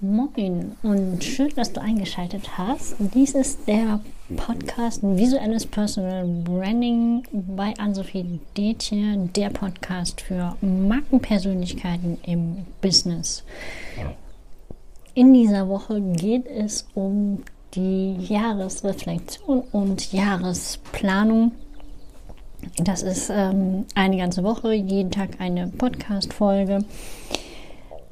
Moin und schön, dass du eingeschaltet hast. Dies ist der Podcast Visuelles Personal Branding bei Ann-Sophie Detje, der Podcast für Markenpersönlichkeiten im Business. In dieser Woche geht es um die Jahresreflexion und Jahresplanung. Das ist ähm, eine ganze Woche, jeden Tag eine Podcast-Folge.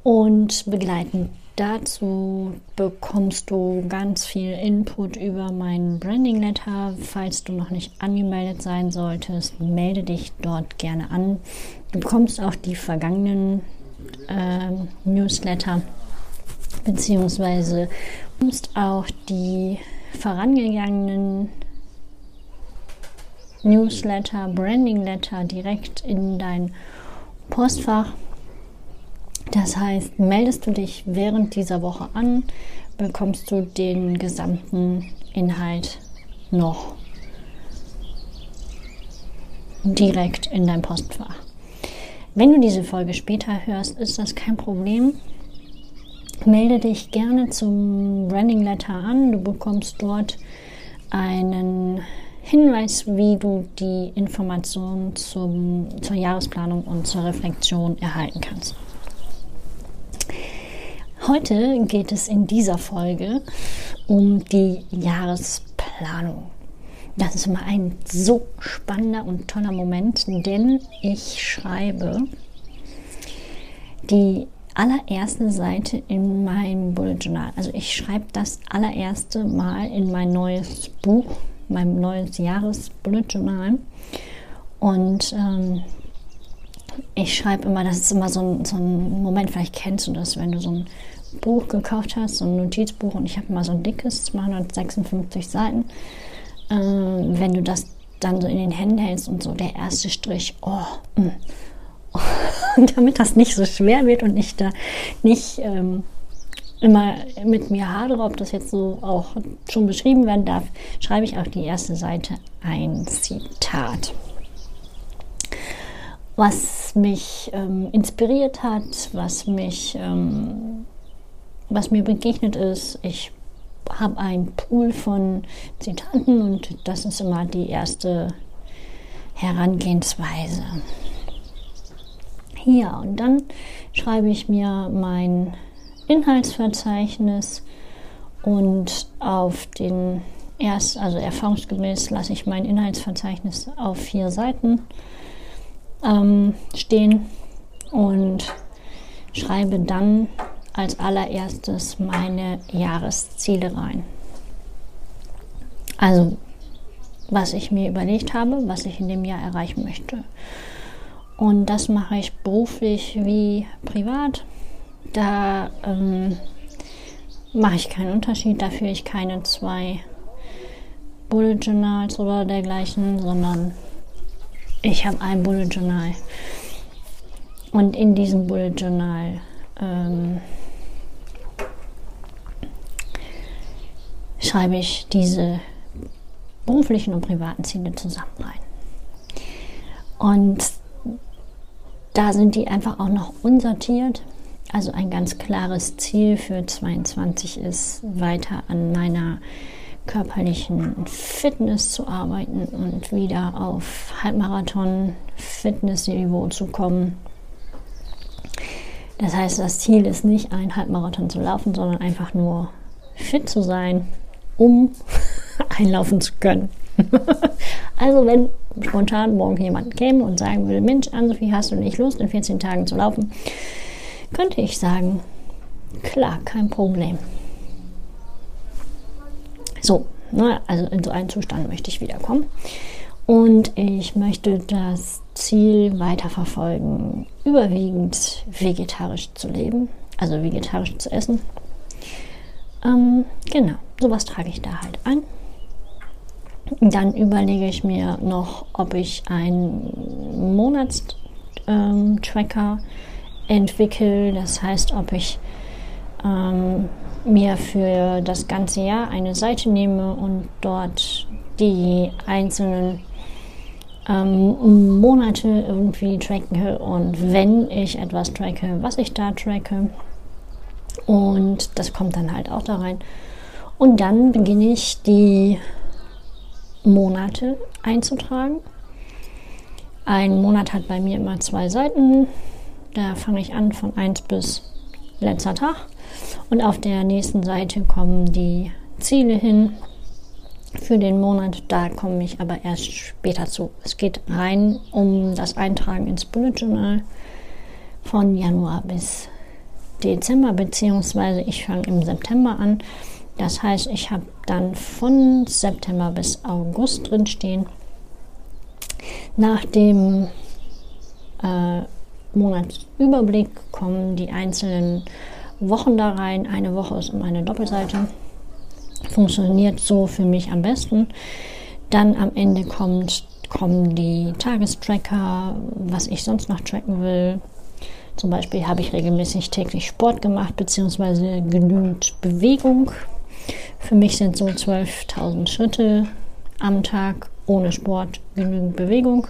Und begleitend dazu bekommst du ganz viel Input über meinen Branding Letter. Falls du noch nicht angemeldet sein solltest, melde dich dort gerne an. Du bekommst auch die vergangenen äh, Newsletter beziehungsweise bekommst auch die vorangegangenen Newsletter, Branding Letter direkt in dein Postfach. Das heißt, meldest du dich während dieser Woche an, bekommst du den gesamten Inhalt noch direkt in dein Postfach. Wenn du diese Folge später hörst, ist das kein Problem. Melde dich gerne zum Branding Letter an. Du bekommst dort einen Hinweis, wie du die Informationen zur Jahresplanung und zur Reflexion erhalten kannst. Heute geht es in dieser Folge um die Jahresplanung. Das ist immer ein so spannender und toller Moment, denn ich schreibe die allererste Seite in meinem Bullet Journal. Also ich schreibe das allererste Mal in mein neues Buch, mein neues Jahres-Bullet Journal. Und ähm, ich schreibe immer, das ist immer so ein, so ein Moment, vielleicht kennst du das, wenn du so ein Buch gekauft hast, so ein Notizbuch und ich habe mal so ein dickes, 256 Seiten. Äh, wenn du das dann so in den Händen hältst und so der erste Strich, oh, mh. Mm. Damit das nicht so schwer wird und ich da nicht ähm, immer mit mir hadere, ob das jetzt so auch schon beschrieben werden darf, schreibe ich auf die erste Seite ein Zitat was mich ähm, inspiriert hat, was mich, ähm, was mir begegnet ist. Ich habe einen Pool von Zitaten und das ist immer die erste Herangehensweise. Ja, und dann schreibe ich mir mein Inhaltsverzeichnis und auf den erst, also erfahrungsgemäß lasse ich mein Inhaltsverzeichnis auf vier Seiten ähm, stehen und schreibe dann als allererstes meine Jahresziele rein. Also was ich mir überlegt habe, was ich in dem Jahr erreichen möchte. Und das mache ich beruflich wie privat. Da ähm, mache ich keinen Unterschied. Da führe ich keine zwei Bullet Journals oder dergleichen, sondern ich habe ein Bullet Journal. Und in diesem Bullet Journal ähm, schreibe ich diese beruflichen und privaten Ziele zusammen rein. Und da sind die einfach auch noch unsortiert. Also ein ganz klares Ziel für 22 ist, weiter an meiner körperlichen Fitness zu arbeiten und wieder auf Halbmarathon-Fitnessniveau zu kommen. Das heißt, das Ziel ist nicht, einen Halbmarathon zu laufen, sondern einfach nur fit zu sein, um einlaufen zu können. also, wenn spontan morgen jemand käme und sagen würde: Mensch, Ann-Sophie, hast du nicht Lust, in 14 Tagen zu laufen? Könnte ich sagen: Klar, kein Problem. So, ne, also in so einen Zustand möchte ich wiederkommen. Und ich möchte das Ziel weiterverfolgen, überwiegend vegetarisch zu leben, also vegetarisch zu essen. Ähm, genau, sowas trage ich da halt ein. Dann überlege ich mir noch, ob ich einen Monatstracker ähm, entwickle. Das heißt, ob ich ähm, mir für das ganze Jahr eine Seite nehme und dort die einzelnen ähm, Monate irgendwie tracke und wenn ich etwas tracke, was ich da tracke. Und das kommt dann halt auch da rein. Und dann beginne ich die Monate einzutragen. Ein Monat hat bei mir immer zwei Seiten. Da fange ich an von 1 bis letzter Tag. Und auf der nächsten Seite kommen die Ziele hin für den Monat. Da komme ich aber erst später zu. Es geht rein um das Eintragen ins Bullet Journal von Januar bis Dezember, beziehungsweise ich fange im September an. Das heißt, ich habe dann von September bis August drin stehen. Nach dem äh, Monatsüberblick kommen die einzelnen Wochen da rein. Eine Woche ist immer eine Doppelseite. Funktioniert so für mich am besten. Dann am Ende kommt, kommen die Tagestracker, was ich sonst noch tracken will. Zum Beispiel habe ich regelmäßig täglich Sport gemacht, beziehungsweise genügend Bewegung. Für mich sind so 12.000 Schritte am Tag ohne Sport genügend Bewegung.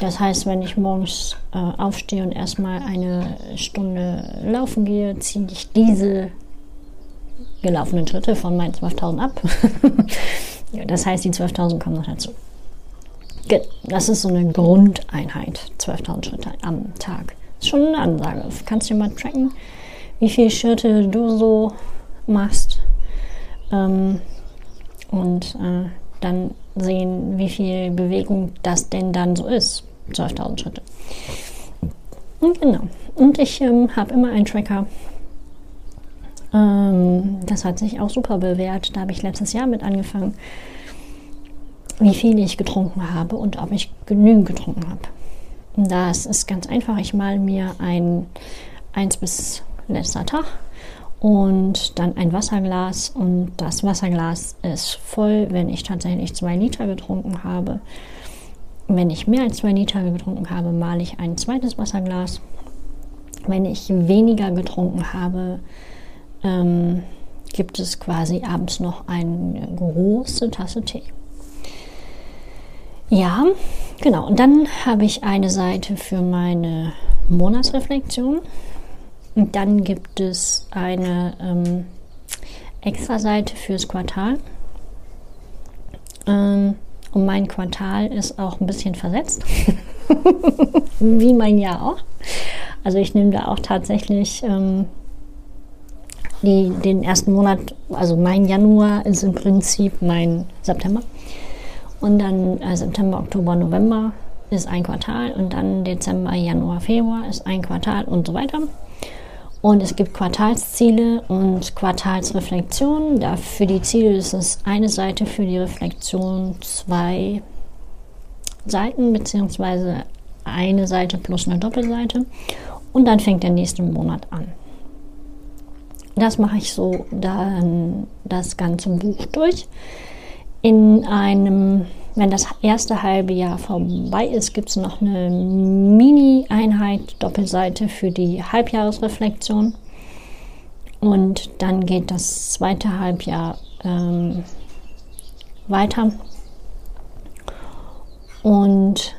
Das heißt, wenn ich morgens äh, aufstehe und erstmal eine Stunde laufen gehe, ziehe ich diese gelaufenen Schritte von meinen 12.000 ab. das heißt, die 12.000 kommen noch dazu. Das ist so eine Grundeinheit, 12.000 Schritte am Tag. Das ist schon eine Ansage. Kannst du mal tracken, wie viele Schritte du so machst ähm, und äh, dann sehen, wie viel Bewegung das denn dann so ist. 12.000 Schritte. Und genau. Und ich ähm, habe immer einen Tracker. Ähm, das hat sich auch super bewährt. Da habe ich letztes Jahr mit angefangen, wie viel ich getrunken habe und ob ich genügend getrunken habe. Das ist ganz einfach. Ich mal mir ein 1 bis letzter Tag und dann ein Wasserglas und das Wasserglas ist voll, wenn ich tatsächlich zwei Liter getrunken habe. Wenn ich mehr als zwei Liter getrunken habe, male ich ein zweites Wasserglas. Wenn ich weniger getrunken habe, ähm, gibt es quasi abends noch eine große Tasse Tee. Ja, genau. Und dann habe ich eine Seite für meine Monatsreflexion. Und dann gibt es eine ähm, extra Seite fürs Quartal. Ähm, und mein Quartal ist auch ein bisschen versetzt, wie mein Jahr auch. Also ich nehme da auch tatsächlich ähm, die, den ersten Monat, also mein Januar ist im Prinzip mein September. Und dann äh, September, Oktober, November ist ein Quartal und dann Dezember, Januar, Februar ist ein Quartal und so weiter. Und es gibt Quartalsziele und Quartalsreflexionen. Da für die Ziele ist es eine Seite, für die Reflexion zwei Seiten, beziehungsweise eine Seite plus eine Doppelseite. Und dann fängt der nächste Monat an. Das mache ich so dann das ganze Buch durch. In einem wenn das erste halbe Jahr vorbei ist, gibt es noch eine Mini-Einheit, Doppelseite für die Halbjahresreflexion. Und dann geht das zweite Halbjahr ähm, weiter. Und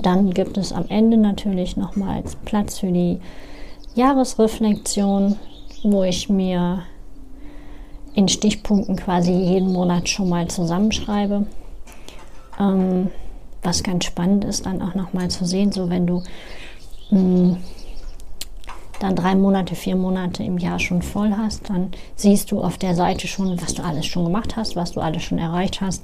dann gibt es am Ende natürlich nochmals Platz für die Jahresreflexion, wo ich mir in Stichpunkten quasi jeden Monat schon mal zusammenschreibe. Ähm, was ganz spannend ist, dann auch nochmal zu sehen, so wenn du mh, mm, dann drei Monate, vier Monate im Jahr schon voll hast, dann siehst du auf der Seite schon, was du alles schon gemacht hast, was du alles schon erreicht hast.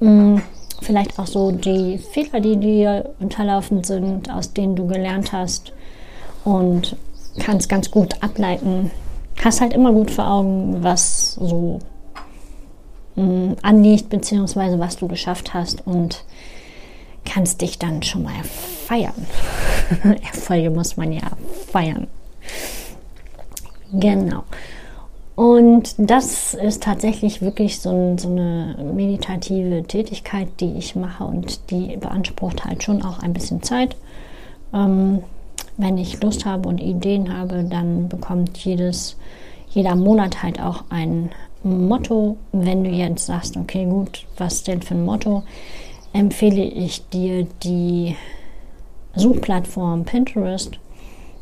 Mh, mm, vielleicht auch so die Fehler, die dir unterlaufen sind, aus denen du gelernt hast und kannst ganz gut ableiten, hast halt immer gut vor Augen, was so mm, anliegt, beziehungsweise was du geschafft hast und kannst dich dann schon mal feiern. Erfolge muss man ja feiern. Genau. Und das ist tatsächlich wirklich so, so, eine meditative Tätigkeit, die ich mache und die beansprucht halt schon auch ein bisschen Zeit. Ähm, wenn ich Lust habe und Ideen habe, dann bekommt jedes, jeder Monat halt auch ein Motto, wenn du jetzt sagst, okay, gut, was denn für ein Motto, empfehle ich dir die Suchplattform Pinterest.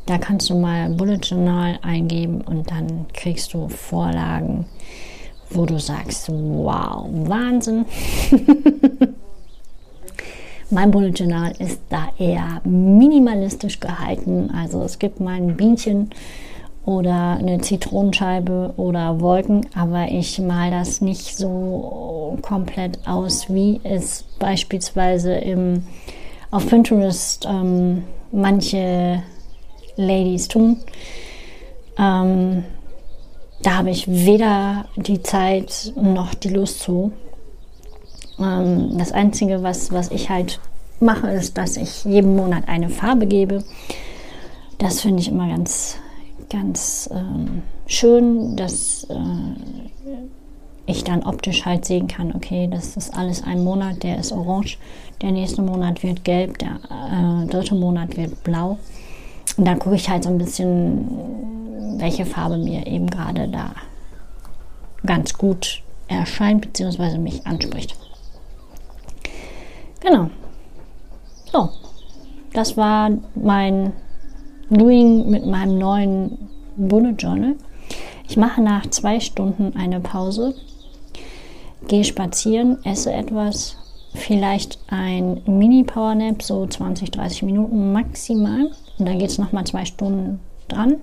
Da kannst du mal Bullet Journal eingeben und dann kriegst du Vorlagen, wo du sagst, wow, Wahnsinn. mein Bullet Journal ist da eher minimalistisch gehalten. Also es gibt mal ein Bienchen oder eine Zitronenscheibe oder Wolken, aber ich mal das nicht so komplett aus, wie es beispielsweise im, auf Pinterest ähm, manche Ladies tun. Ähm, da habe ich weder die Zeit noch die Lust zu. Ähm, das Einzige, was, was ich halt mache, ist, dass ich jeden Monat eine Farbe gebe. Das finde ich immer ganz ganz ähm, schön, dass äh, ich dann optisch halt sehen kann, okay, das ist alles ein Monat, der ist orange, der nächste Monat wird gelb, der äh, dritte Monat wird blau. Und dann gucke ich halt so ein bisschen, welche Farbe mir eben gerade da ganz gut erscheint, beziehungsweise mich anspricht. Genau. So, das war mein Doing mit meinem neuen Bullet Journal. Ich mache nach zwei Stunden eine Pause, gehe spazieren, esse etwas, vielleicht ein Mini-Powernap, so 20, 30 Minuten maximal. Und dann geht es nochmal zwei Stunden dran.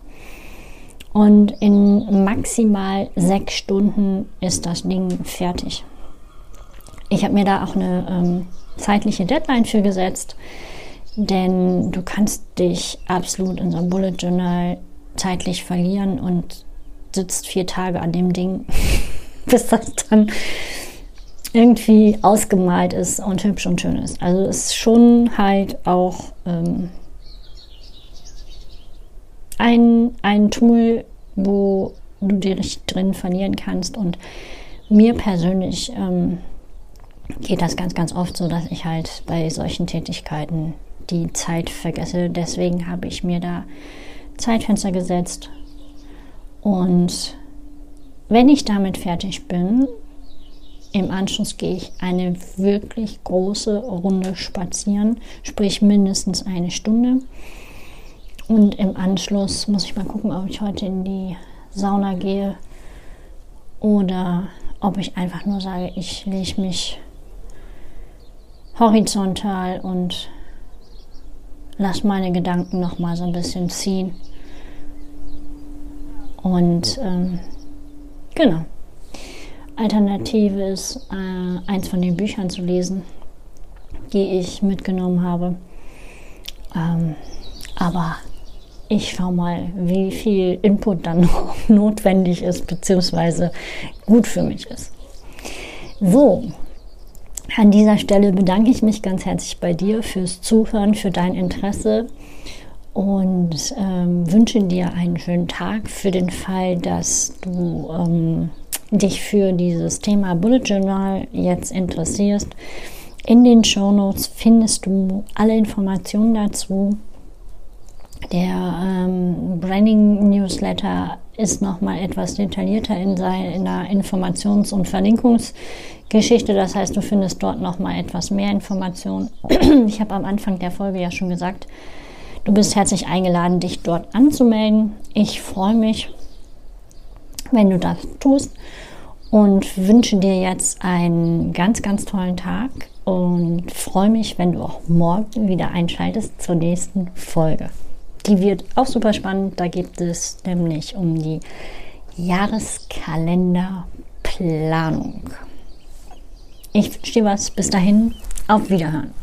Und in maximal sechs Stunden ist das Ding fertig. Ich habe mir da auch eine ähm, zeitliche Deadline für gesetzt. Denn du kannst dich absolut in so einem Bullet Journal zeitlich verlieren und sitzt vier Tage an dem Ding, bis das dann irgendwie ausgemalt ist und hübsch und schön ist. Also es ist schon halt auch ähm, ein, ein Tool, wo du dich drin verlieren kannst. Und mir persönlich ähm, geht das ganz, ganz oft so, dass ich halt bei solchen Tätigkeiten die Zeit vergesse. Deswegen habe ich mir da Zeitfenster gesetzt. Und wenn ich damit fertig bin, im Anschluss gehe ich eine wirklich große Runde spazieren, sprich mindestens eine Stunde. Und im Anschluss muss ich mal gucken, ob ich heute in die Sauna gehe oder ob ich einfach nur sage, ich lege mich horizontal und lass meine Gedanken noch mal so ein bisschen ziehen. Und ähm, genau. Alternative ist, äh, eins von den Büchern zu lesen, die ich mitgenommen habe. Ähm, aber ich schaue mal, wie viel Input dann notwendig ist, beziehungsweise gut für mich ist. So, an dieser Stelle bedanke ich mich ganz herzlich bei dir fürs Zuhören, für dein Interesse und ähm, wünsche dir einen schönen Tag für den Fall, dass du ähm, dich für dieses Thema Bullet Journal jetzt interessierst. In den Show Notes findest du alle Informationen dazu. Der ähm, Branding Newsletter ist nochmal etwas detaillierter in seiner Informations- und Verlinkungsgeschichte. Das heißt, du findest dort nochmal etwas mehr Informationen. Ich habe am Anfang der Folge ja schon gesagt, du bist herzlich eingeladen, dich dort anzumelden. Ich freue mich, wenn du das tust und wünsche dir jetzt einen ganz, ganz tollen Tag und freue mich, wenn du auch morgen wieder einschaltest zur nächsten Folge. Die wird auch super spannend. Da gibt es nämlich um die Jahreskalenderplanung. Ich wünsche dir was. Bis dahin. Auf Wiederhören.